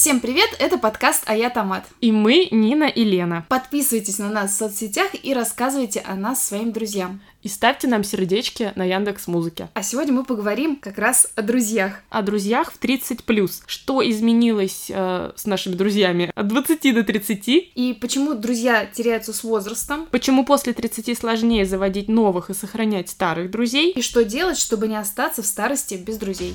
Всем привет, это подкаст «А я Томат». И мы Нина и Лена. Подписывайтесь на нас в соцсетях и рассказывайте о нас своим друзьям. И ставьте нам сердечки на Яндекс Музыке. А сегодня мы поговорим как раз о друзьях. О друзьях в 30+. Что изменилось э, с нашими друзьями от 20 до 30? И почему друзья теряются с возрастом? Почему после 30 сложнее заводить новых и сохранять старых друзей? И что делать, чтобы не остаться в старости без друзей?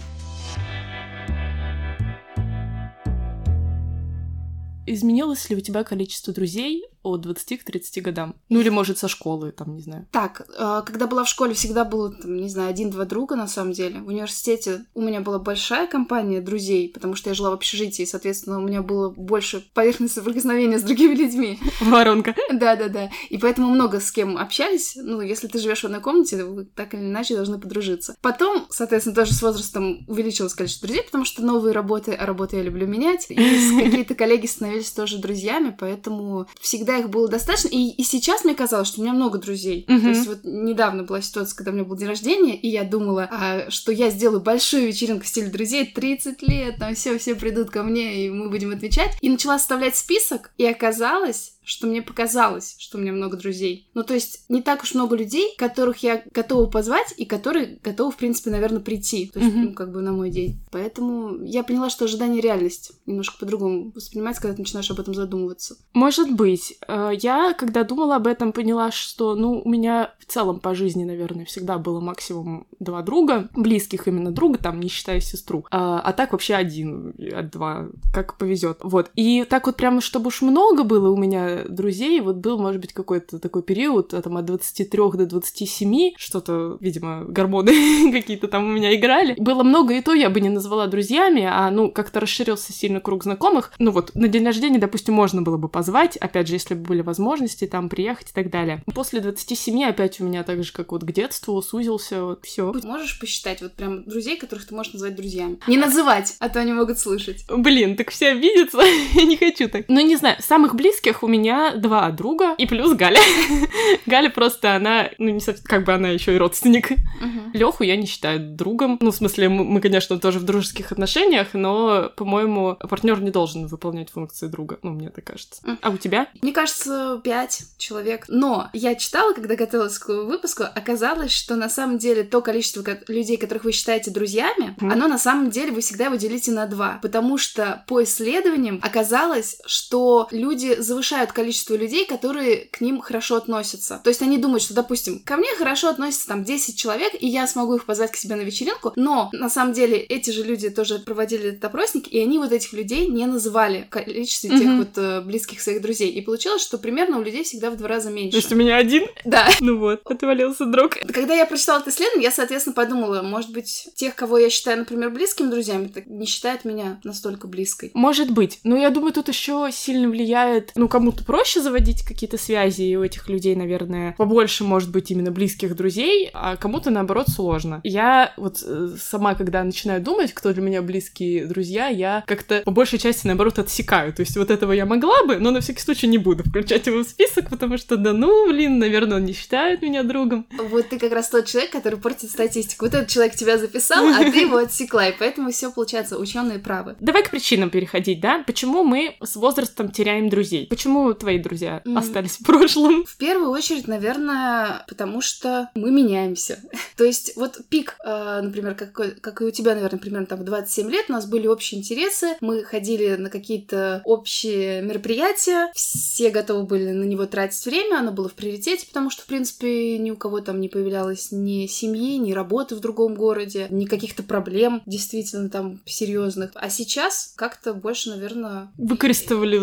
Изменилось ли у тебя количество друзей от 20 к 30 годам. Ну или, может, со школы, там, не знаю. Так, э, когда была в школе, всегда было, там, не знаю, один-два друга, на самом деле. В университете у меня была большая компания друзей, потому что я жила в общежитии, и, соответственно, у меня было больше поверхности соприкосновения с другими людьми. Воронка. Да-да-да. И поэтому много с кем общались. Ну, если ты живешь в одной комнате, вы так или иначе должны подружиться. Потом, соответственно, тоже с возрастом увеличилось количество друзей, потому что новые работы, а работы я люблю менять, и какие-то коллеги становились тоже друзьями, поэтому всегда их было достаточно. И, и сейчас мне казалось, что у меня много друзей. Mm-hmm. То есть вот недавно была ситуация, когда у меня был день рождения, и я думала, а, что я сделаю большую вечеринку в стиле друзей, 30 лет, там все, все придут ко мне, и мы будем отвечать. И начала составлять список, и оказалось, что мне показалось, что у меня много друзей. Ну, то есть не так уж много людей, которых я готова позвать и которые готовы, в принципе, наверное, прийти. То есть, mm-hmm. ну, как бы на мой день. Поэтому я поняла, что ожидание реальность немножко по-другому воспринимается, когда ты начинаешь об этом задумываться. Может быть. Э, я, когда думала об этом, поняла, что, ну, у меня в целом по жизни, наверное, всегда было максимум два друга, близких именно друга, там, не считая сестру. А, а так вообще один, два, как повезет. Вот. И так вот прямо, чтобы уж много было у меня друзей, вот был, может быть, какой-то такой период, а, там, от 23 до 27, что-то, видимо, гормоны какие-то там у меня играли. Было много, и то я бы не назвала друзьями, а, ну, как-то расширился сильно круг знакомых. Ну вот, на день рождения, допустим, можно было бы позвать, опять же, если бы были возможности там приехать и так далее. После 27 опять у меня так же, как вот к детству, сузился, вот все. Можешь посчитать вот прям друзей, которых ты можешь назвать друзьями? Не называть, а то они могут слышать. Блин, так все обидятся, я не хочу так. Ну, не знаю, самых близких у меня меня два друга и плюс Галя. Галя просто она, ну не совсем, как бы она еще и родственник. Uh-huh. Леху я не считаю другом. Ну, в смысле, мы, мы, конечно, тоже в дружеских отношениях, но, по-моему, партнер не должен выполнять функции друга. Ну, мне так кажется. А у тебя? Мне кажется, пять человек. Но я читала, когда готовилась к выпуску, оказалось, что на самом деле то количество людей, которых вы считаете друзьями, uh-huh. оно на самом деле вы всегда его делите на два. Потому что по исследованиям оказалось, что люди завышают количество людей, которые к ним хорошо относятся. То есть они думают, что, допустим, ко мне хорошо относятся там 10 человек, и я смогу их позвать к себе на вечеринку, но на самом деле эти же люди тоже проводили этот опросник, и они вот этих людей не называли количество mm-hmm. тех вот э, близких своих друзей. И получилось, что примерно у людей всегда в два раза меньше. То есть у меня один? Да. Ну вот, отвалился друг. Когда я прочитала это исследование, я, соответственно, подумала, может быть, тех, кого я считаю, например, близкими друзьями, так не считают меня настолько близкой. Может быть. Но я думаю, тут еще сильно влияет, ну, кому-то проще заводить какие-то связи, и у этих людей, наверное, побольше, может быть, именно близких друзей, а кому-то, наоборот, сложно. Я вот э, сама, когда начинаю думать, кто для меня близкие друзья, я как-то по большей части, наоборот, отсекаю. То есть вот этого я могла бы, но на всякий случай не буду включать его в список, потому что, да ну, блин, наверное, он не считает меня другом. Вот ты как раз тот человек, который портит статистику. Вот этот человек тебя записал, а ты его отсекла, и поэтому все получается ученые правы. Давай к причинам переходить, да? Почему мы с возрастом теряем друзей? Почему твои друзья mm. остались в прошлом? В первую очередь, наверное, потому что мы меняемся. То есть вот пик, э, например, как, как и у тебя, наверное, примерно там в 27 лет, у нас были общие интересы, мы ходили на какие-то общие мероприятия, все готовы были на него тратить время, оно было в приоритете, потому что, в принципе, ни у кого там не появлялось ни семьи, ни работы в другом городе, ни каких-то проблем действительно там серьезных. А сейчас как-то больше, наверное... Выкористовали,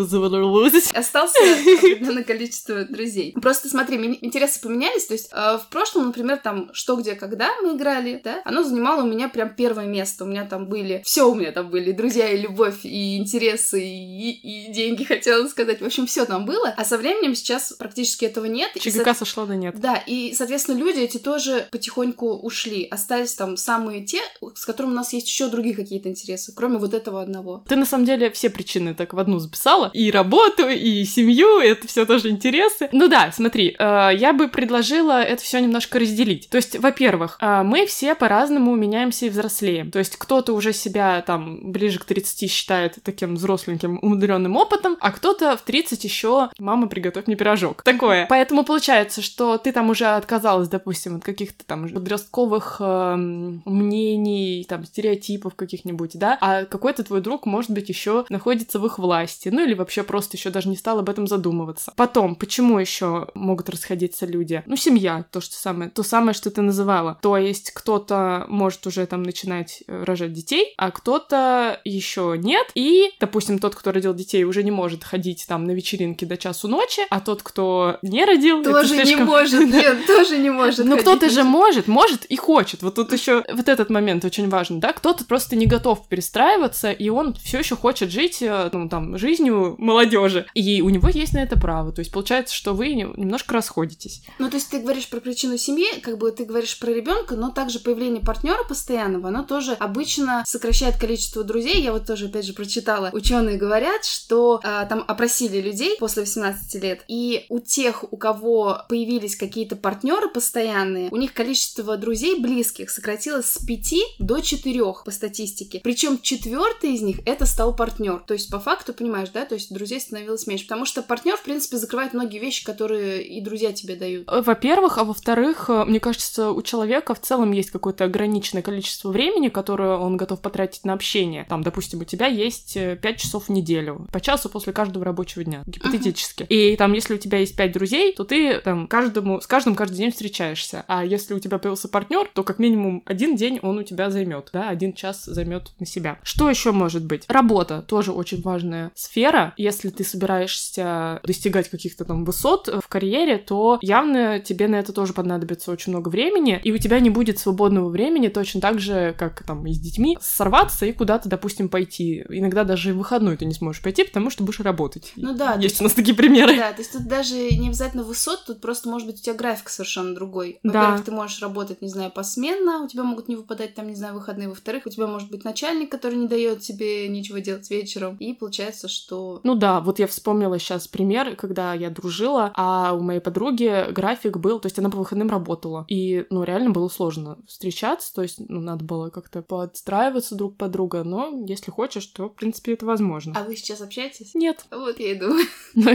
Остался определенное количество друзей. Просто смотри, интересы поменялись. То есть э, в прошлом, например, там что, где, когда мы играли, да, оно занимало у меня прям первое место. У меня там были... Все у меня там были. Друзья и любовь, и интересы, и, и деньги, хотела сказать. В общем, все там было. А со временем сейчас практически этого нет. ЧГК со... сошла на нет. Да, и, соответственно, люди эти тоже потихоньку ушли. Остались там самые те, с которым у нас есть еще другие какие-то интересы, кроме вот этого одного. Ты на самом деле все причины так в одну записала. И работу, и семью, это все тоже интересы. Ну да, смотри, э, я бы предложила это все немножко разделить. То есть, во-первых, э, мы все по-разному меняемся и взрослеем. То есть, кто-то уже себя там ближе к 30 считает таким взросленьким, умудренным опытом, а кто-то в 30 еще мама, приготовь мне пирожок. Такое. Поэтому получается, что ты там уже отказалась, допустим, от каких-то там подростковых э, мнений, там, стереотипов каких-нибудь, да, а какой-то твой друг, может быть, еще находится в их власти, ну или вообще просто еще даже не стал об этом задумываться. Потом, почему еще могут расходиться люди? Ну, семья, то, что самое, то самое, что ты называла. То есть кто-то может уже там начинать э, рожать детей, а кто-то еще нет, и, допустим, тот, кто родил детей, уже не может ходить там на вечеринки до часу ночи, а тот, кто не родил, тоже слишком... не может, нет, тоже не может. Ну, кто-то же может, может и хочет. Вот тут еще вот этот момент очень важен, да, кто-то просто не готов перестраиваться, и он все еще хочет жить, э, ну, там, жизнью молодежи. И у него есть на это право. То есть получается, что вы немножко расходитесь. Ну, то есть ты говоришь про причину семьи, как бы ты говоришь про ребенка, но также появление партнера постоянного, оно тоже обычно сокращает количество друзей. Я вот тоже, опять же, прочитала. Ученые говорят, что э, там опросили людей после 18 лет, и у тех, у кого появились какие-то партнеры постоянные, у них количество друзей близких сократилось с 5 до 4 по статистике. Причем четвертый из них это стал партнер. То есть, по факту, понимаешь, да, то есть друзей становилось меньше. Потому что партнер, в принципе, закрывает многие вещи, которые и друзья тебе дают. Э, во-первых, а во-вторых, э, мне кажется, у человека в целом есть какое-то ограниченное количество времени, которое он готов потратить на общение. Там, допустим, у тебя есть 5 э, часов в неделю, по часу после каждого рабочего дня, гипотетически. Uh-huh. И там, если у тебя есть 5 друзей, то ты там каждому, с каждым каждый день встречаешься. А если у тебя появился партнер, то как минимум один день он у тебя займет, да, один час займет на себя. Что еще может быть? Работа тоже очень важная сфера. Если ты собираешься достигать каких-то там высот в карьере, то явно тебе на это тоже понадобится очень много времени, и у тебя не будет свободного времени точно так же, как там и с детьми, сорваться и куда-то, допустим, пойти. Иногда даже в выходной ты не сможешь пойти, потому что будешь работать. Ну да. Есть у нас такие примеры. Да, то есть тут даже не обязательно высот, тут просто может быть у тебя график совершенно другой. Во-первых, да. ты можешь работать, не знаю, посменно, у тебя могут не выпадать там, не знаю, выходные. Во-вторых, у тебя может быть начальник, который не дает тебе ничего делать вечером. И получается, что... Ну да, вот я вспомнила сейчас пример, когда я дружила, а у моей подруги график был, то есть она по выходным работала. И, ну, реально было сложно встречаться, то есть, ну, надо было как-то подстраиваться друг под друга, но если хочешь, то, в принципе, это возможно. А вы сейчас общаетесь? Нет. Вот я и думаю. Но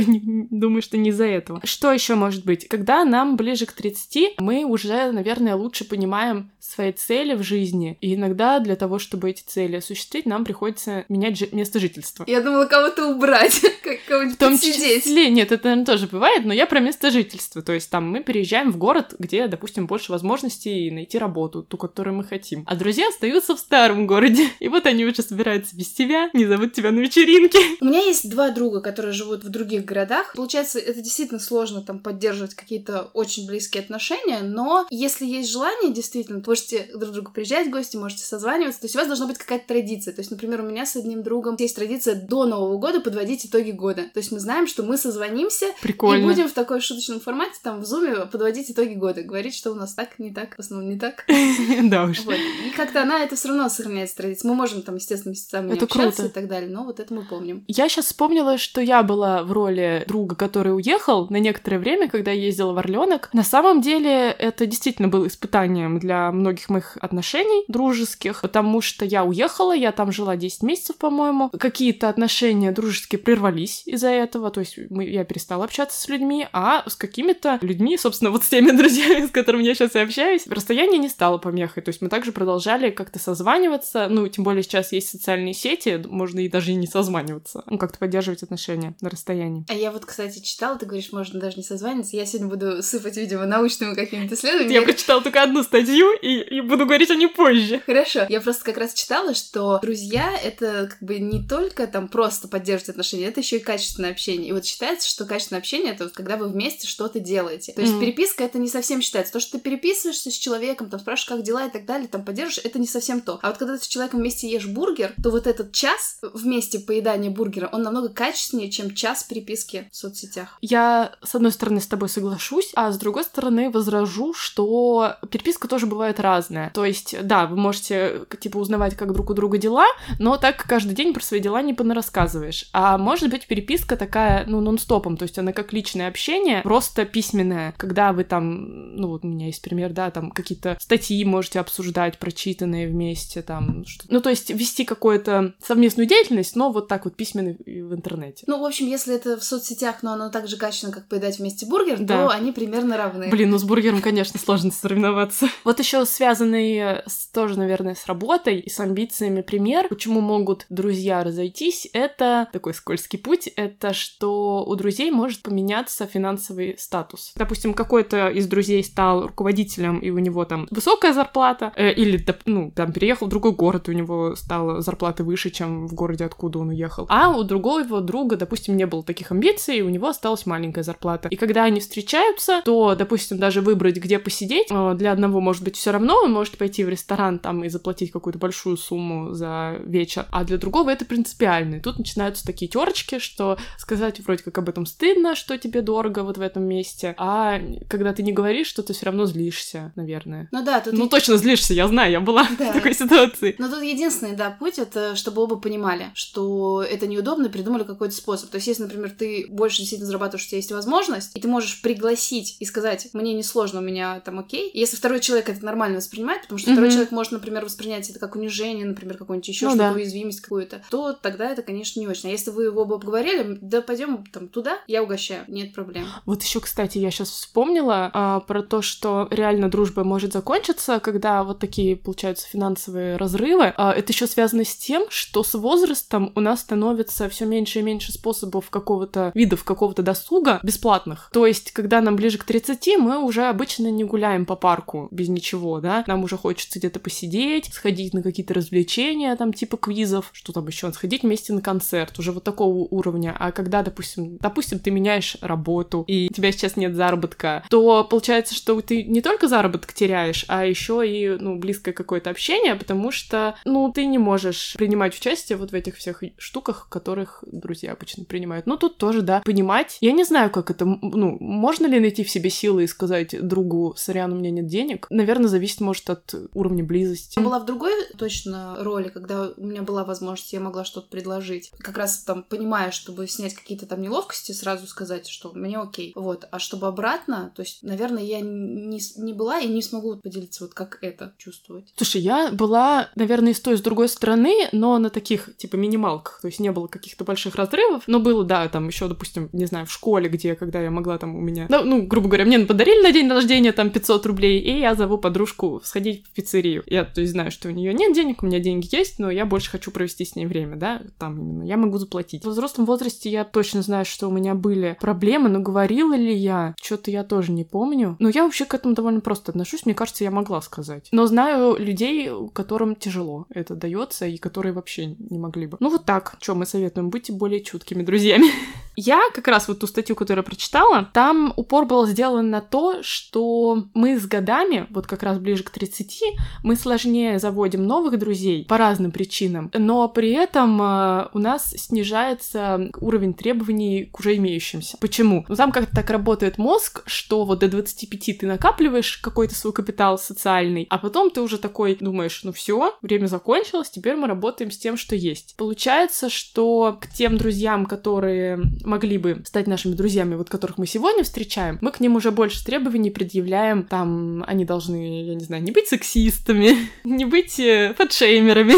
думаю, что не из-за этого. Что еще может быть? Когда нам ближе к 30, мы уже, наверное, лучше понимаем свои цели в жизни, и иногда для того, чтобы эти цели осуществить, нам приходится менять место жительства. Я думала, кого-то убрать, кого-нибудь В том числе, нет, это, наверное, тоже бывает, но я про место жительства, то есть там мы переезжаем в город, где, допустим, больше возможностей найти работу, ту, которую мы хотим. А друзья остаются в старом городе, и вот они уже собираются без тебя, не зовут тебя на вечеринке. У меня есть два друга, которые живут в других городах. Получается, это действительно сложно там поддерживать какие-то очень близкие отношения, но если есть желание, действительно, можете друг другу приезжать в гости, можете созваниваться, то есть у вас должна быть какая-то традиция. То есть, например, у меня с одним другом есть традиция до Нового года подводить итоги года. То есть мы знаем, что мы созвонимся Прикольно. и будем в такой шуточном формате, там, в зуме подводить итоги года, говорить, что у нас так, не так, в основном не так. Да уж. И как-то она это все равно сохраняет традицию. Мы можем там, естественно, месяцами это общаться и так далее, но вот это мы помним. Я сейчас вспомнила, что я была в роли друга, который уехал на некоторое время, когда я ездила в Орленок. На самом деле это действительно было испытанием для многих моих отношений дружеских, потому что я уехала, я там жила 10 месяцев, по-моему. Какие-то отношения дружеские прервались из-за этого, то есть мы, я перестала общаться с людьми, а с какими-то людьми, собственно, вот с теми друзьями, с которыми я сейчас и общаюсь, расстояние не стало помехой, то есть мы также продолжали как-то созваниваться, ну, тем более сейчас есть социальные сети, можно и даже и не созваниваться, ну, как-то поддерживать отношения на расстоянии. А я вот, кстати, читала, ты говоришь, можно даже не созваниваться, я сегодня буду сыпать, видимо, научными какими-то исследованиями. Я прочитала только одну статью и, и буду говорить о ней позже. Хорошо. Я просто как раз читала, что друзья — это как бы не только там просто поддерживать отношения, это еще и качественное общение. И вот считается, что качественное общение — это вот когда вы вместе что-то делаете. То есть mm. переписка — это не совсем считается. То, что ты переписываешься с человеком, там спрашиваешь, как дела и так далее, там поддерживаешь, это не совсем то. А вот когда ты с человеком вместе ешь бургер, то вот этот час вместе поедания бургера, он намного качественнее, чем час переписки в соцсетях. Я, с одной стороны, с тобой соглашусь, а с другой стороны возражу, что переписка тоже бывает разная. То есть, да, вы можете, типа, узнавать, как друг у друга дела, но так каждый день про свои дела не понарассказываешь. А может быть, переписка такая, ну, нон-стопом, то есть она как личное общение, просто письменное, когда вы там, ну, вот у меня есть пример, да, там какие-то статьи можете обсуждать, прочитанные вместе, там, что ну, то есть вести какую-то совместную деятельность, но вот так вот письменно в интернете. Ну, в общем, если это в соцсетях, но оно так же качественно, как поедать вместе бургер, да. то они примерно равны. Блин, ну с бургером, конечно, сложно соревноваться. Вот еще связанный с, тоже, наверное, с работой и с амбициями пример, почему могут друзья разойтись, это такой скользкий путь, это что у друзей может поменяться финансовый статус. Допустим, какой-то из друзей стал руководителем, и у него там высокая зарплата, э, или, ну, там, переехал в другой город, и у него стала зарплата выше, чем в городе, откуда он уехал. А у другого его друга, допустим, не было таких амбиций, и у него осталась маленькая зарплата. И когда они встречаются, то, допустим, даже выбрать, где посидеть, э, для одного может быть все равно, он может пойти в ресторан там и заплатить какую-то большую сумму за вечер, а для другого это принципиально. И тут начинаются такие терочки, что сказать вроде как об этом стыдно, что тебе дорого вот в этом месте, а когда ты не говоришь, что ты все равно злишься, наверное. Ну да, тут... Ну точно злишься, я знаю, я была да. в такой ситуации. Но тут единственный, да, путь, это чтобы оба понимали, что это неудобно, и придумали какой-то способ. То есть, если, например, ты больше действительно зарабатываешь, у тебя есть возможность, и ты можешь пригласить и сказать, мне не сложно, у меня там окей. И если второй человек это нормально воспринимает, потому что mm-hmm. второй человек может, например, воспринять это как унижение, например, какую-нибудь еще ну, что-то, да. уязвимость какую-то, то тогда это, конечно, не очень. А если вы оба обговорили, да пойдем там туда, я угощаю, нет проблем. Вот еще, кстати, я сейчас вспомнила а, про то, что реально дружба может закончиться, когда вот такие получаются финансовые разрывы. А, это еще связано с тем, что с возрастом у нас становится все меньше и меньше способов какого-то видов какого-то досуга бесплатных. То есть, когда нам ближе к 30, мы уже обычно не гуляем по парку без ничего, да, нам уже хочется где-то посидеть, сходить на какие-то развлечения, там, типа квизов, что там еще, сходить вместе на концерт, уже вот такого уровня. А когда, допустим, допустим, ты меняешь работу, и у тебя сейчас нет заработка, то получается, что ты не только заработок теряешь, а еще и, ну, близкое какое-то общение, потому что, ну, ты не можешь принимать участие вот в этих всех штуках, которых друзья обычно принимают. Ну, тут тоже, да, понимать. Я не знаю, как это, ну, можно ли найти в себе силы и сказать другу, сорян, у меня нет денег. Наверное, зависит, может, от уровня близости. Я была в другой точно роли, когда у меня была возможность, я могла что-то предложить. Как раз там, понимая, чтобы снять какие-то там неловкости, сразу сказать, что мне окей. Вот. А чтобы обратно, то есть, наверное, я не, не была и не смогу поделиться, вот как это чувствовать. Слушай, я была, наверное, с той, с другой стороны, но на таких, типа, минималках. То есть не было каких-то больших разрывов, но было, да, там еще, допустим, не знаю, в школе, где, когда я могла там у меня... Ну, ну грубо говоря, мне подарили на день рождения там 500 рублей, и я зову подружку сходить в пиццерию. Я, то есть, знаю, что у нее нет денег, у меня деньги есть, но я больше хочу провести с ней время, да, там именно. Я могу заплатить. В взрослом возрасте я точно знаю, что у меня были проблемы, но говорила ли я? Что-то я тоже не помню. Но я вообще к этому довольно просто отношусь. Мне кажется, я могла сказать. Но знаю людей, которым тяжело это дается, и которые вообще не могли бы. Ну вот так. Что мы советуем? Будьте более чуткими друзьями. Я как раз вот ту статью, которую я прочитала, там упор был сделан на то, что мы с годами, вот как раз ближе к 30, мы сложнее заводим новых друзей по разным причинам, но при этом э, у нас снижается уровень требований к уже имеющимся. Почему? Ну там как-то так работает мозг, что вот до 25 ты накапливаешь какой-то свой капитал социальный, а потом ты уже такой думаешь, ну все, время закончилось, теперь мы работаем с тем, что есть. Получается, что к тем друзьям, которые могли бы стать нашими друзьями, вот которых мы сегодня встречаем, мы к ним уже больше требований предъявляем, там, они должны, я не знаю, не быть сексистами, не быть э, фэтшеймерами.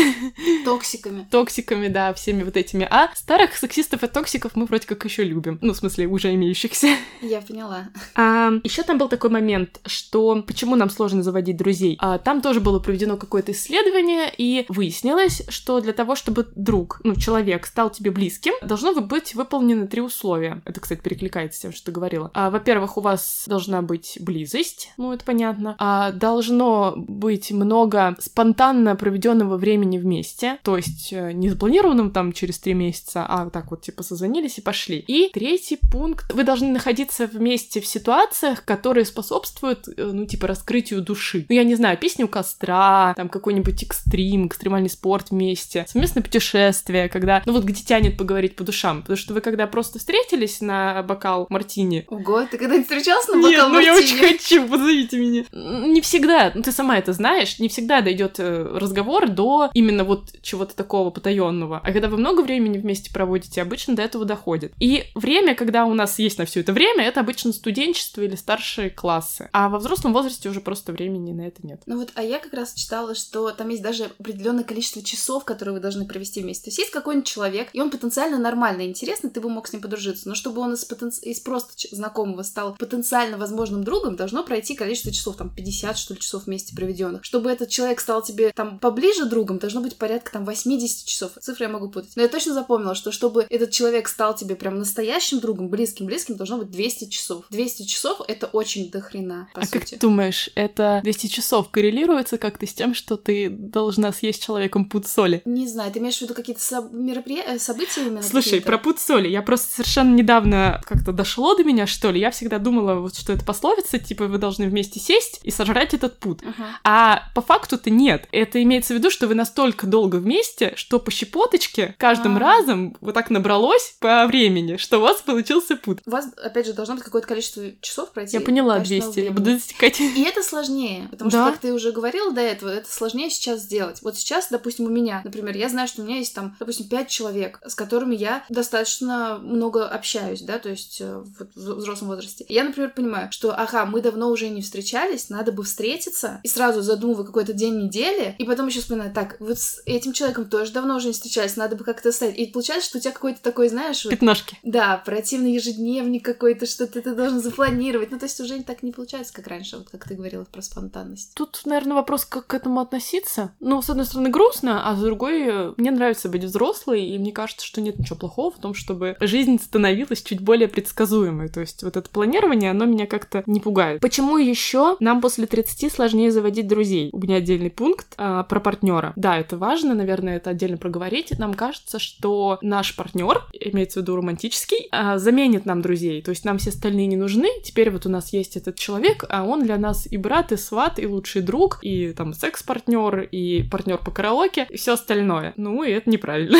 Токсиками. Токсиками, да, всеми вот этими. А старых сексистов и токсиков мы вроде как еще любим. Ну, в смысле, уже имеющихся. Я поняла. А, еще там был такой момент, что почему нам сложно заводить друзей. А, там тоже было проведено какое-то исследование, и выяснилось, что для того, чтобы друг, ну, человек стал тебе близким, должно быть выполнено три условия. Это, кстати, перекликается с тем, что ты говорила. А, во-первых, у вас должна быть близость, ну, это понятно. А, должно быть много спонтанно проведенного времени вместе, то есть э, не запланированным там через три месяца, а так вот типа созвонились и пошли. И третий пункт. Вы должны находиться вместе в ситуациях, которые способствуют, э, ну, типа, раскрытию души. Ну, я не знаю, песни у костра, там какой-нибудь экстрим, экстремальный спорт вместе, совместное путешествие, когда, ну, вот где тянет поговорить по душам. Потому что вы когда просто просто встретились на бокал мартини. Ого, ты когда-нибудь встречался на бокал Нет, ну мартини? я очень хочу, позовите меня. Не всегда, ну ты сама это знаешь, не всегда дойдет э, разговор до именно вот чего-то такого потаенного. А когда вы много времени вместе проводите, обычно до этого доходит. И время, когда у нас есть на все это время, это обычно студенчество или старшие классы. А во взрослом возрасте уже просто времени на это нет. Ну вот, а я как раз читала, что там есть даже определенное количество часов, которые вы должны провести вместе. То есть есть какой-нибудь человек, и он потенциально нормальный, интересный, ты бы мог с ним подружиться. Но чтобы он из, потен... из просто знакомого стал потенциально возможным другом, должно пройти количество часов, там 50, что ли, часов вместе проведенных. Чтобы этот человек стал тебе там поближе другом, должно быть порядка там 80 часов. Цифры я могу путать. Но я точно запомнила, что чтобы этот человек стал тебе прям настоящим другом, близким-близким, должно быть 200 часов. 200 часов — это очень дохрена, по а сути. как ты думаешь, это 200 часов коррелируется как-то с тем, что ты должна съесть человеком пуд соли? Не знаю, ты имеешь в виду какие-то соб- мероприятия, события именно? Слушай, про пуд соли. Я просто совершенно недавно как-то дошло до меня, что ли. Я всегда думала, вот что это пословица, типа вы должны вместе сесть и сожрать этот пуд. Ага. А по факту-то нет. Это имеется в виду, что вы настолько долго вместе, что по щепоточке каждым А. разом вот так набралось по времени, что у вас получился пуд. У вас, опять же, должно быть какое-то количество часов пройти. Я поняла, качественного 200. Я буду засекать. И это сложнее, потому Да. что, как ты уже говорила до этого, это сложнее сейчас сделать. Вот сейчас, допустим, у меня, например, я знаю, что у меня есть там, допустим, пять человек, с которыми я достаточно много общаюсь, да, то есть э, вот в взрослом возрасте. Я, например, понимаю, что, ага, мы давно уже не встречались, надо бы встретиться, и сразу задумываю какой-то день недели, и потом еще вспоминаю, так, вот с этим человеком тоже давно уже не встречались, надо бы как-то стать. И получается, что у тебя какой-то такой, знаешь, вот, Пятнашки. да, противный ежедневник какой-то, что-то ты должен запланировать. Ну, то есть уже так не получается, как раньше, вот как ты говорила про спонтанность. Тут, наверное, вопрос, как к этому относиться. Ну, с одной стороны, грустно, а с другой, мне нравится быть взрослой, и мне кажется, что нет ничего плохого в том, чтобы жизнь становилась чуть более предсказуемой. То есть вот это планирование, оно меня как-то не пугает. Почему еще нам после 30 сложнее заводить друзей? У меня отдельный пункт а, про партнера. Да, это важно, наверное, это отдельно проговорить. Нам кажется, что наш партнер, имеется в виду романтический, а, заменит нам друзей. То есть нам все остальные не нужны. Теперь вот у нас есть этот человек, а он для нас и брат, и сват, и лучший друг, и там секс-партнер, и партнер по караоке, и все остальное. Ну, и это неправильно.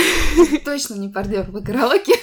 Точно не партнер по караоке.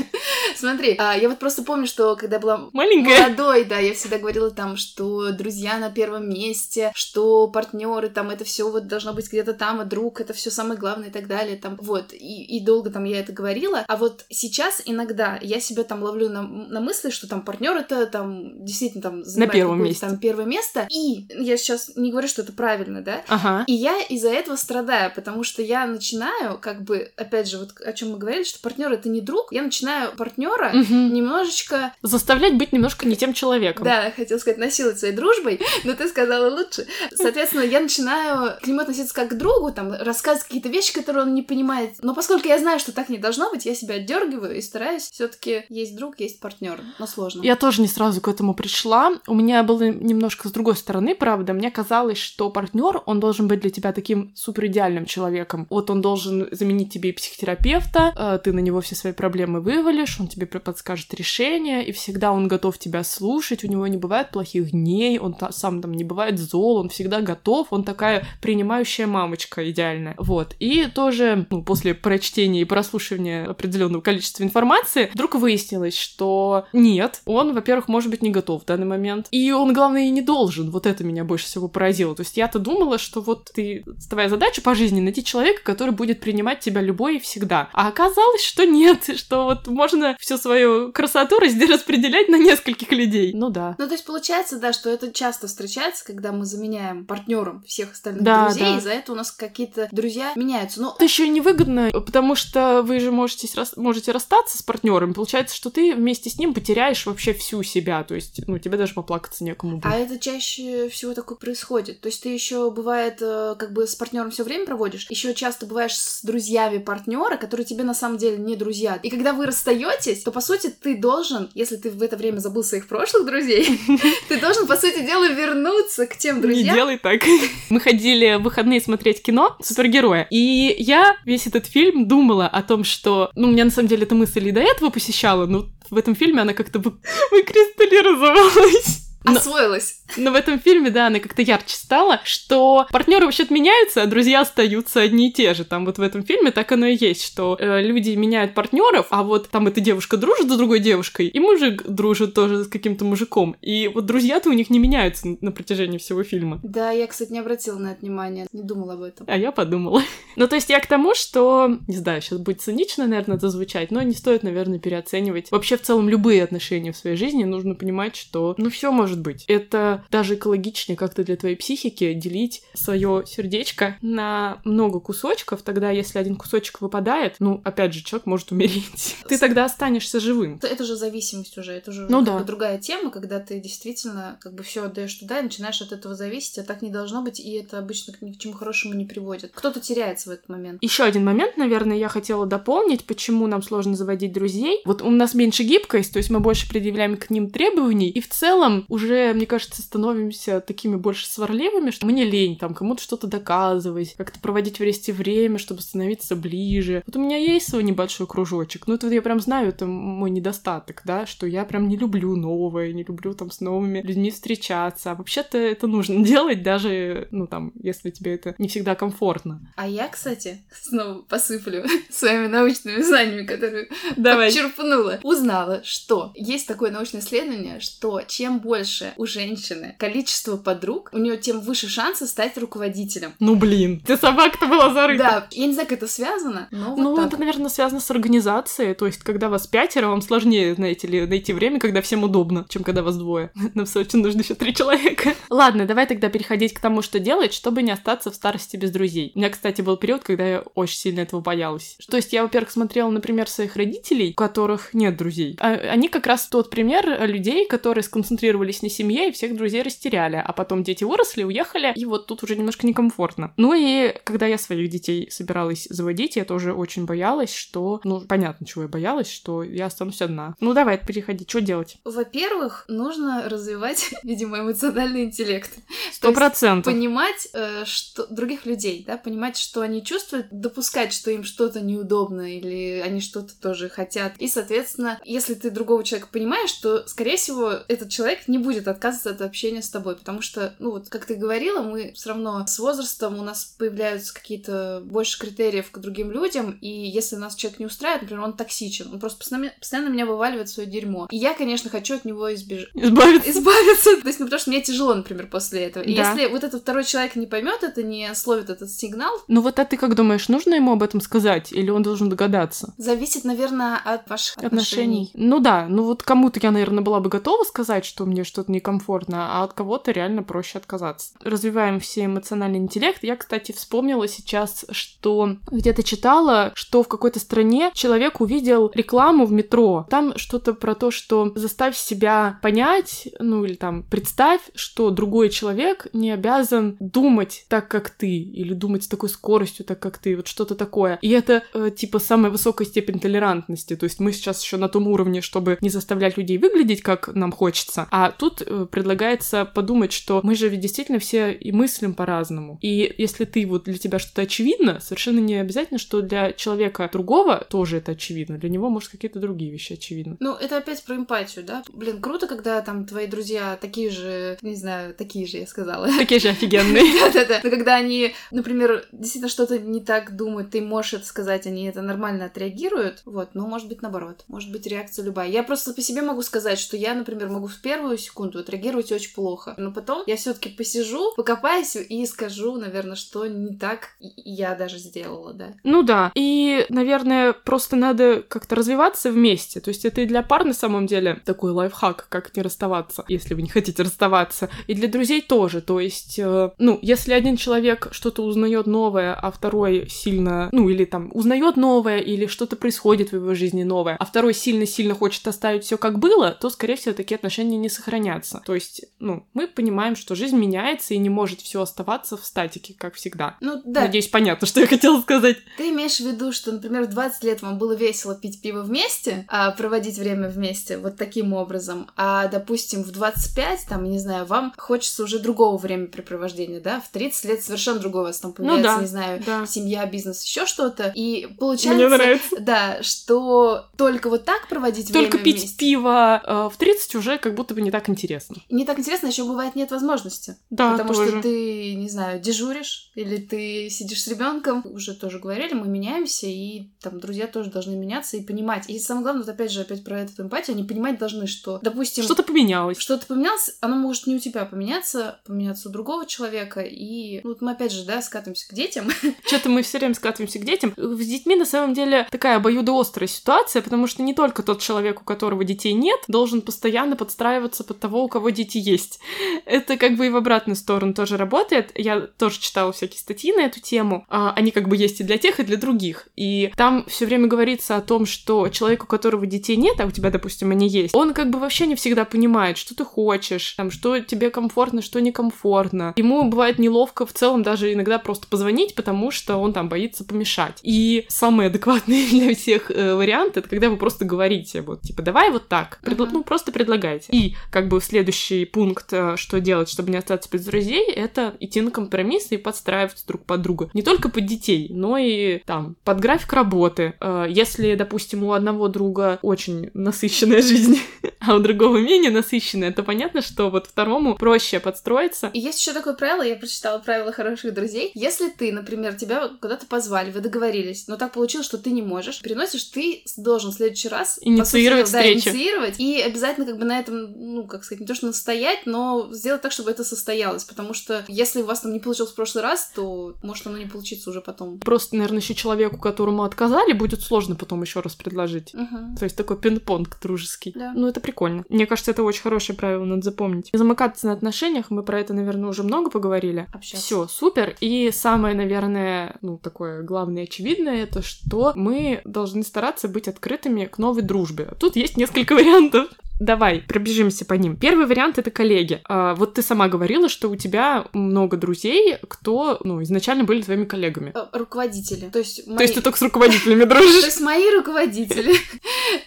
Смотри, а, я вот просто помню, что когда была Маленькая. молодой, да, я всегда говорила там, что друзья на первом месте, что партнеры там это все вот должно быть где-то там, а друг это все самое главное и так далее, там вот и, и долго там я это говорила, а вот сейчас иногда я себя там ловлю на, на мысли, что там партнер это там действительно там занимает первом месте. там первое место, и я сейчас не говорю, что это правильно, да, Ага. и я из-за этого страдаю, потому что я начинаю, как бы, опять же, вот о чем мы говорили, что партнер это не друг, я начинаю партнера Мгм. немножечко, Заставлять быть немножко не тем человеком. да, хотел сказать, насиловать своей дружбой, но ты сказала лучше. Соответственно, я начинаю к нему относиться как к другу, там, рассказывать какие-то вещи, которые он не понимает. Но поскольку я знаю, что так не должно быть, я себя отдергиваю и стараюсь все-таки есть друг, есть партнер, но сложно. Я тоже не сразу к этому пришла. У меня было немножко с другой стороны, правда. Мне казалось, что партнер, он должен быть для тебя таким супер идеальным человеком. Вот он должен заменить тебе и психотерапевта, э, ты на него все свои проблемы вывалишь, он тебе пр- подскажет решение, и всегда он готов тебя слушать, у него не бывает плохих дней, он та- сам там не бывает зол, он всегда готов, он такая принимающая мамочка идеальная. Вот. И тоже, ну, после прочтения и прослушивания определенного количества информации, вдруг выяснилось, что нет, он, во-первых, может быть не готов в данный момент. И он, главное, и не должен. Вот это меня больше всего поразило. То есть я-то думала, что вот ты, твоя задача по жизни найти человека, который будет принимать тебя любой и всегда. А оказалось, что нет, что вот можно всю свою красоту распределять на нескольких людей. Ну да. Ну, то есть получается, да, что это часто встречается, когда мы заменяем партнером всех остальных Да, друзей, да. и за это у нас какие-то друзья меняются. Но Это еще и невыгодно, потому что вы же можете, можете расстаться с партнером. Получается, что ты вместе с ним потеряешь вообще всю себя. То есть, ну, тебе даже поплакаться некому будет. А это чаще всего такое происходит. То есть ты еще бывает, э, как бы с партнером все время проводишь, еще часто бываешь с друзьями партнера, которые тебе на самом деле не друзья. И когда вы расстаетесь, то по сути ты должен, если ты в это время забыл своих прошлых друзей, ты должен, по сути дела, вернуться к тем Не друзьям. делай так. Мы ходили в выходные смотреть кино супергероя. И я весь этот фильм думала о том, что... Ну, у меня на самом деле эта мысль и до этого посещала, но в этом фильме она как-то вы- выкристаллизовалась. Но- Освоилась. Но в этом фильме, да, она как-то ярче стала, что партнеры вообще-то меняются, а друзья остаются одни и те же. Там вот в этом фильме так оно и есть, что э, люди меняют партнеров, а вот там эта девушка дружит с другой девушкой, и мужик дружит тоже с каким-то мужиком. И вот друзья-то у них не меняются на протяжении всего фильма. Да, я, кстати, не обратила на это внимания, не думала об этом. А я подумала. ну, то есть я к тому, что, не знаю, сейчас будет цинично, наверное, это звучать, но не стоит, наверное, переоценивать. Вообще, в целом, любые отношения в своей жизни нужно понимать, что, ну, все может быть. Это даже экологичнее как-то для твоей психики делить свое сердечко на много кусочков. Тогда, если один кусочек выпадает, ну, опять же, человек может умереть. Ты тогда останешься живым. Это, же зависимость уже, это уже Ну да. другая тема, когда ты действительно как бы все отдаешь туда и начинаешь от этого зависеть, а так не должно быть, и это обычно ни к чему хорошему не приводит. Кто-то теряется в этот момент. Еще один момент, наверное, я хотела дополнить, почему нам сложно заводить друзей. Вот у нас меньше гибкость, то есть мы больше предъявляем к ним требований, и в целом уже, мне кажется, становимся такими больше сварливыми, что мне лень там кому-то что-то доказывать, как-то проводить вместе время, чтобы становиться ближе. Вот у меня есть свой небольшой кружочек, но это вот я прям знаю, это мой недостаток, да, что я прям не люблю новое, не люблю там с новыми людьми встречаться. А вообще-то это нужно делать даже, ну там, если тебе это не всегда комфортно. А я, кстати, снова посыплю своими научными знаниями, которые Давай. подчерпнула, узнала, что есть такое научное исследование, что чем больше у женщины количество подруг, у нее тем выше шансы стать руководителем. Ну блин, ты собака-то была зарыта. Да, я не знаю, как это связано, но вот Ну, так. это, наверное, связано с организацией. То есть, когда вас пятеро, вам сложнее, знаете ли, найти время, когда всем удобно, чем когда вас двое. Нам в Сочи нужно еще три человека. Ладно, давай тогда переходить к тому, что делать, чтобы не остаться в старости без друзей. У меня, кстати, был период, когда я очень сильно этого боялась. То есть, я, во-первых, смотрела, например, своих родителей, у которых нет друзей. А они как раз тот пример людей, которые сконцентрировались на семье и всех друзей растеряли. А потом дети выросли, уехали, и вот тут уже немножко некомфортно. Ну и когда я своих детей собиралась заводить, я тоже очень боялась, что... Ну, понятно, чего я боялась, что я останусь одна. Ну, давай, переходи, что делать? Во-первых, нужно развивать, видимо, эмоциональный интеллект. Сто процентов. Понимать э, что, других людей, да, понимать, что они чувствуют, допускать, что им что-то неудобно или они что-то тоже хотят. И, соответственно, если ты другого человека понимаешь, то, скорее всего, этот человек не будет отказываться от общения с тобой, потому что, ну вот, как ты говорила, мы все равно с возрастом у нас появляются какие-то больше критериев к другим людям, и если нас человек не устраивает, например, он токсичен, он просто постоянно, постоянно меня вываливает в свое дерьмо. И я, конечно, хочу от него избежать Избавиться. избавиться. То есть, ну, потому что мне тяжело, например, после этого. И Да. если вот этот второй человек не поймет это, не словит этот сигнал, Ну вот а ты как думаешь, нужно ему об этом сказать, или он должен догадаться? зависит, наверное, от ваших отношений. Отношений. Ну да, ну вот кому-то я, наверное, была бы готова сказать, что мне что-то некомфортно, а от кого-то реально проще отказаться. Развиваем все эмоциональный интеллект. Я, кстати, вспомнила сейчас, что где-то читала, что в какой-то стране человек увидел рекламу в метро. Там что-то про то, что заставь себя понять, ну или там представь, что другой человек не обязан думать так, как ты, или думать с такой скоростью, так как ты, вот что-то такое. И это э, типа самая высокая степень толерантности. То есть мы сейчас еще на том уровне, чтобы не заставлять людей выглядеть, как нам хочется. А тут э, предлагается подумать, что мы же ведь действительно все и мыслим по-разному. И если ты вот для тебя что-то очевидно, совершенно не обязательно, что для человека другого тоже это очевидно. Для него, может, какие-то другие вещи очевидны. Ну, это опять про эмпатию, да? Блин, круто, когда там твои друзья такие же, не знаю, такие же, я сказала. Такие же офигенные. Да-да-да. Но когда они, например, действительно что-то не так думают, ты можешь это сказать, они это нормально отреагируют, вот, но может быть наоборот, может быть реакция любая. Я просто по себе могу сказать, что я, например, могу в первую секунду отреагировать очень плохо, но потом я все таки посижу, покопаюсь и скажу, наверное, что не так я даже сделала, да. Ну да. И, наверное, просто надо как-то развиваться вместе. То есть это и для пар на самом деле такой лайфхак, как не расставаться, если вы не хотите расставаться. И для друзей тоже. То есть, э, ну, если один человек что-то узнает новое, а второй сильно, ну, или там узнает новое, или что-то происходит в его жизни новое, а второй сильно-сильно хочет оставить все как было, то, скорее всего, такие отношения не сохранятся. То есть, ну, мы понимаем, что жизнь меняется и не может все оставаться в статике, как всегда. Ну да, Надеюсь, понятно, что я хотела сказать. Ты имеешь в виду, что, например, в 20 лет вам было весело пить пиво вместе, а проводить время вместе вот таким образом, а, допустим, в 25, там, не знаю, вам хочется уже другого времяпрепровождения, да, в 30 лет совершенно другое у вас там появляется, да, не знаю, да. семья, бизнес, еще что-то, и получается... Мне нравится. Да, что только вот так проводить Только время пить вместе. пиво э, в 30 уже как будто бы не так так интересно. Не так интересно, еще бывает нет возможности. Да, Потому тоже. что ты, не знаю, дежуришь, или ты сидишь с ребенком. Уже тоже говорили, мы меняемся, и там друзья тоже должны меняться и понимать. И самое главное, вот опять же, опять про эту эмпатию, они понимать должны, что, допустим, Что-то поменялось. что-то поменялось, оно может не у тебя поменяться, поменяться у другого человека. И ну, вот мы опять же, да, скатываемся к детям. Что-то мы все время скатываемся к детям. С детьми на самом деле такая обоюдоострая ситуация, потому что не только тот человек, у которого детей нет, должен постоянно подстраиваться под того, у кого дети есть. Это как бы и в обратную сторону тоже работает. Я тоже читала всякие статьи на эту тему. А, Они как бы есть и для тех, и для других. И там все время говорится о том, что человек, у которого детей нет, а у тебя, допустим, они есть, он как бы вообще не всегда понимает, что ты хочешь, там, что тебе комфортно, что некомфортно. Ему бывает неловко в целом даже иногда просто позвонить, потому что он там боится помешать. И самый адекватный для всех э, вариант это когда вы просто говорите, вот, типа, давай вот так. Предла- Ага. Ну, просто предлагайте. И как бы следующий пункт, э, что делать, чтобы не остаться без друзей, это идти на компромиссы и подстраиваться друг под друга. Не только под детей, но и там под график работы. Э, Если, допустим, у одного друга очень насыщенная жизнь, а у другого менее насыщенная, то понятно, что вот второму проще подстроиться. И есть еще такое правило, я прочитала правила хороших друзей. Если ты, например, тебя куда-то позвали, вы договорились, но так получилось, что ты не можешь, переносишь, ты должен в следующий раз Инициировать сути, да, встречу. инициировать и обязательно как бы на этом, ну, как сказать, не то что настоять, но сделать так, чтобы это состоялось, потому что если у вас там не получилось в прошлый раз, то может оно не получится уже потом. Просто, наверное, еще человеку, которому отказали, будет сложно потом еще раз предложить. Мгм. То есть такой пинг-понг дружеский. Да. Ну, это прикольно. Мне кажется, это очень хорошее правило, надо запомнить. Замыкаться на отношениях, мы про это, наверное, уже много поговорили. Общаться. Все, супер. И самое, наверное, ну, такое главное очевидное, это что мы должны стараться быть открытыми к новой дружбе. Тут есть несколько вариантов. Давай, пробежимся по ним. Первый вариант — это коллеги. А, вот ты сама говорила, что у тебя много друзей, кто, ну, изначально были твоими коллегами. Э, Руководители. То есть, То мои... есть ты только с руководителями То дружишь? есть мои руководители.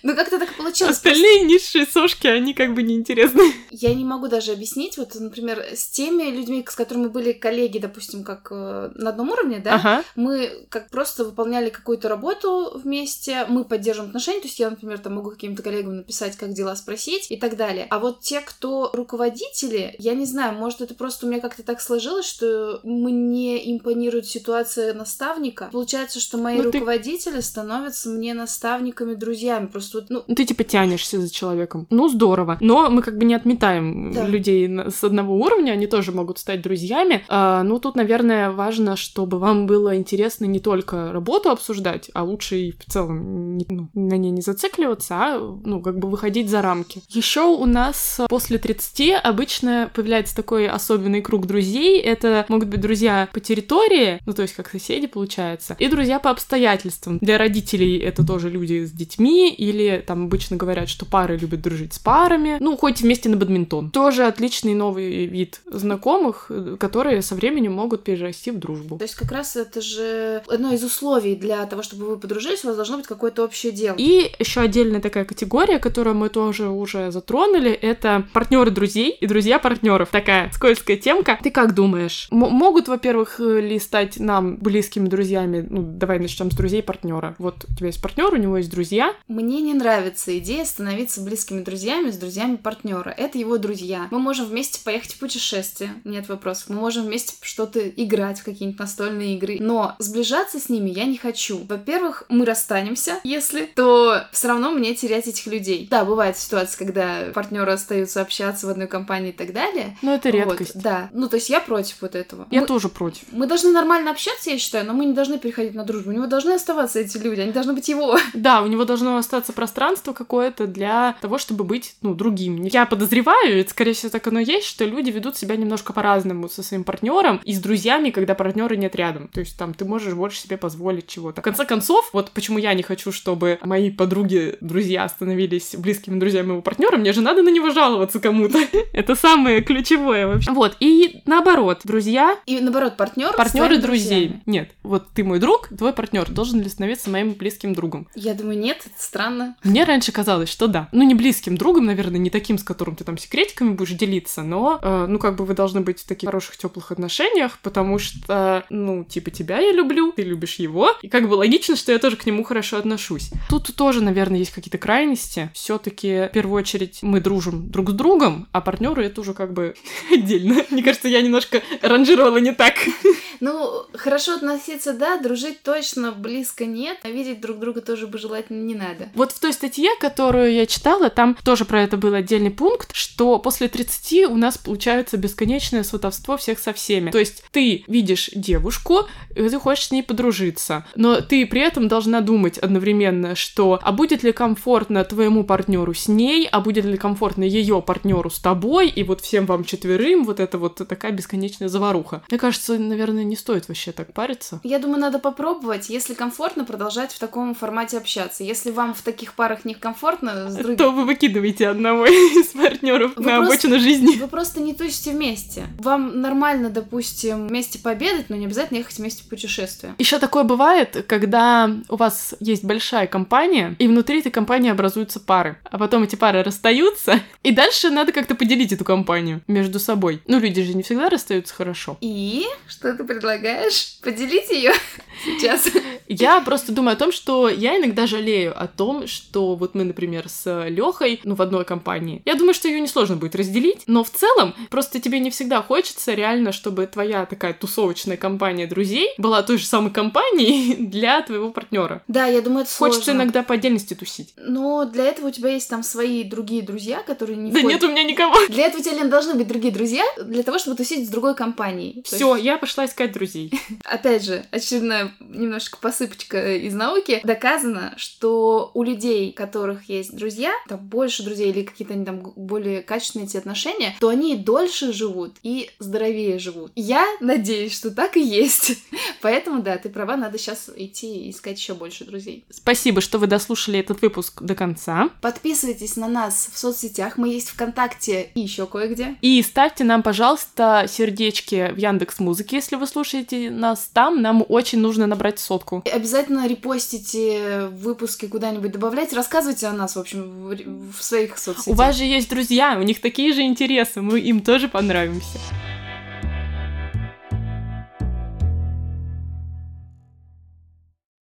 Ну, как-то так получилось. Остальные низшие сошки, они как бы неинтересны. Я не могу даже объяснить, вот, например, с теми людьми, с которыми были коллеги, допустим, как э, на одном уровне, да, мы как просто выполняли какую-то работу вместе, мы поддерживаем отношения, то есть я, например, там могу каким-то коллегам написать, как дела спросить и так далее. А вот те, кто руководители, я не знаю, может, это просто у меня как-то так сложилось, что мне импонирует ситуация наставника. Получается, что мои Ну, ты- руководители становятся мне наставниками, друзьями. Просто вот, ну, ты типа тянешься за человеком. Ну, здорово. Но мы как бы не отметаем Да. людей с одного уровня, они тоже могут стать друзьями. А, ну, тут, наверное, важно, чтобы вам было интересно не только работу обсуждать, а лучше и в целом не- ну, на ней не зацикливаться, а, ну, как бы выходить за рамки. Еще у нас после 30 обычно появляется такой особенный круг друзей. Это могут быть друзья по территории, ну, то есть как соседи, получается, и друзья по обстоятельствам. Для родителей это тоже люди с детьми, или там обычно говорят, что пары любят дружить с парами, ну, хоть вместе на бадминтон. Тоже отличный новый вид знакомых, э, которые со временем могут перерасти в дружбу. то есть как раз это же одно из условий для того, чтобы вы подружились, у вас должно быть какое-то общее дело. И еще отдельная такая категория, которую мы тоже уже затронули, это партнеры друзей и друзья партнеров. Такая скользкая темка. Ты как думаешь, м- могут, во-первых, э, ли стать нам близкими друзьями? Ну, давай начнем с друзей партнера. Вот у тебя есть партнер, у него есть друзья. Мне не нравится идея становиться близкими друзьями с друзьями партнера. Это его друзья. Мы можем вместе поехать в путешествие, нет вопросов. Мы можем вместе что-то играть в какие-нибудь настольные игры. Но сближаться с ними я не хочу. Во-первых, мы расстанемся, если, то все равно мне терять этих людей. Да, бывает ситуация, когда партнеры остаются общаться в одной компании и так далее. Но это Вот, редкость. да. Ну, то есть я против вот этого. Я Мы- тоже против. Мы должны нормально общаться, я считаю, но мы не должны переходить на дружбу. У него должны оставаться эти люди, они должны быть его. Да, у него должно остаться пространство какое-то для того, чтобы быть, ну, другим. Я подозреваю, это, скорее всего, так оно есть, что люди ведут себя немножко по-разному со своим партнером и с друзьями, когда партнера нет рядом. То есть там ты можешь больше себе позволить чего-то. В конце концов, вот почему я не хочу, чтобы мои подруги, друзья становились близкими друзьями моего партнера, мне же надо на него жаловаться кому-то. Это самое ключевое вообще. Вот, и наоборот, друзья И наоборот, партнер Партнеры друзей. Нет, вот ты мой друг, твой партнер должен ли становиться моим близким другом? Я думаю, нет, это странно. Мне раньше казалось, что да. Ну, не близким другом, наверное, не таким, с которым ты там секретиками будешь делиться, но, э, ну, как бы вы должны быть в таких хороших, теплых отношениях, потому что, ну, типа, тебя я люблю, ты любишь его, и как бы логично, что я тоже к нему хорошо отношусь. Тут тоже, наверное, есть какие-то крайности. все таки первую очередь мы дружим друг с другом, а партнеры это уже как бы отдельно. Мне кажется, я немножко ранжировала не так. Ну, хорошо относиться, да, дружить точно близко нет, а видеть друг друга тоже бы желательно не надо. Вот в той статье, которую я читала, там тоже про это был отдельный пункт, что после 30 у нас получается бесконечное сватовство всех со всеми. То есть ты видишь девушку, и ты хочешь с ней подружиться, но ты при этом должна думать одновременно, что а будет ли комфортно твоему партнеру с ней, а будет ли комфортно ее партнеру с тобой, и вот всем вам четверым вот это вот такая бесконечная заваруха. Мне кажется, наверное, не стоит вообще так париться. Я думаю, надо попробовать, если комфортно, продолжать в таком формате общаться. Если вам в таких парах некомфортно, с другим... то вы выкидываете одного из партнеров на просто, обочину жизни. Вы просто не тусите вместе. Вам нормально, допустим, вместе пообедать, но не обязательно ехать вместе в путешествие. Еще такое бывает, когда у вас есть большая компания, и внутри этой компании образуются пары, а потом эти пары расстаются, и дальше надо как-то поделить эту компанию между собой. Ну, люди же не всегда расстаются хорошо. И что ты предлагаешь? Поделить ее сейчас? Я просто думаю о том, что я иногда жалею о том, что вот мы, например, с Лехой, ну, в одной компании. Я думаю, что ее несложно будет разделить, но в целом просто тебе не всегда хочется реально, чтобы твоя такая тусовочная компания друзей была той же самой компанией для твоего партнера. Да, я думаю, это Хочется сложно. иногда по отдельности тусить. Но для этого у тебя есть там свои другие друзья, которые не Да входят... нет у меня никого. Для этого у тебя, Лен, должны быть другие друзья, для того, чтобы тусить с другой компанией. Все, я пошла искать друзей. опять же, очередная немножечко посыпочка из науки, доказано, что у людей, у которых есть друзья, там больше друзей или какие-то они там более качественные эти отношения, то они дольше живут и здоровее живут. Я надеюсь, что так и есть. Поэтому, да, ты права, надо сейчас идти и искать еще больше друзей. Спасибо, что вы дослушали этот выпуск до конца. Подписывайтесь на нас в соцсетях, мы есть ВКонтакте и еще кое-где. И ставьте нам, пожалуйста, сердечки в Яндекс Музыке, если вы слушаете нас там. Нам очень нужно набрать сотку. И обязательно репостите выпуски куда-нибудь, добавляйте, рассказывайте о нас, в общем, в, в своих соцсетях. У вас же есть друзья, у них такие же интересы, мы им тоже понравимся.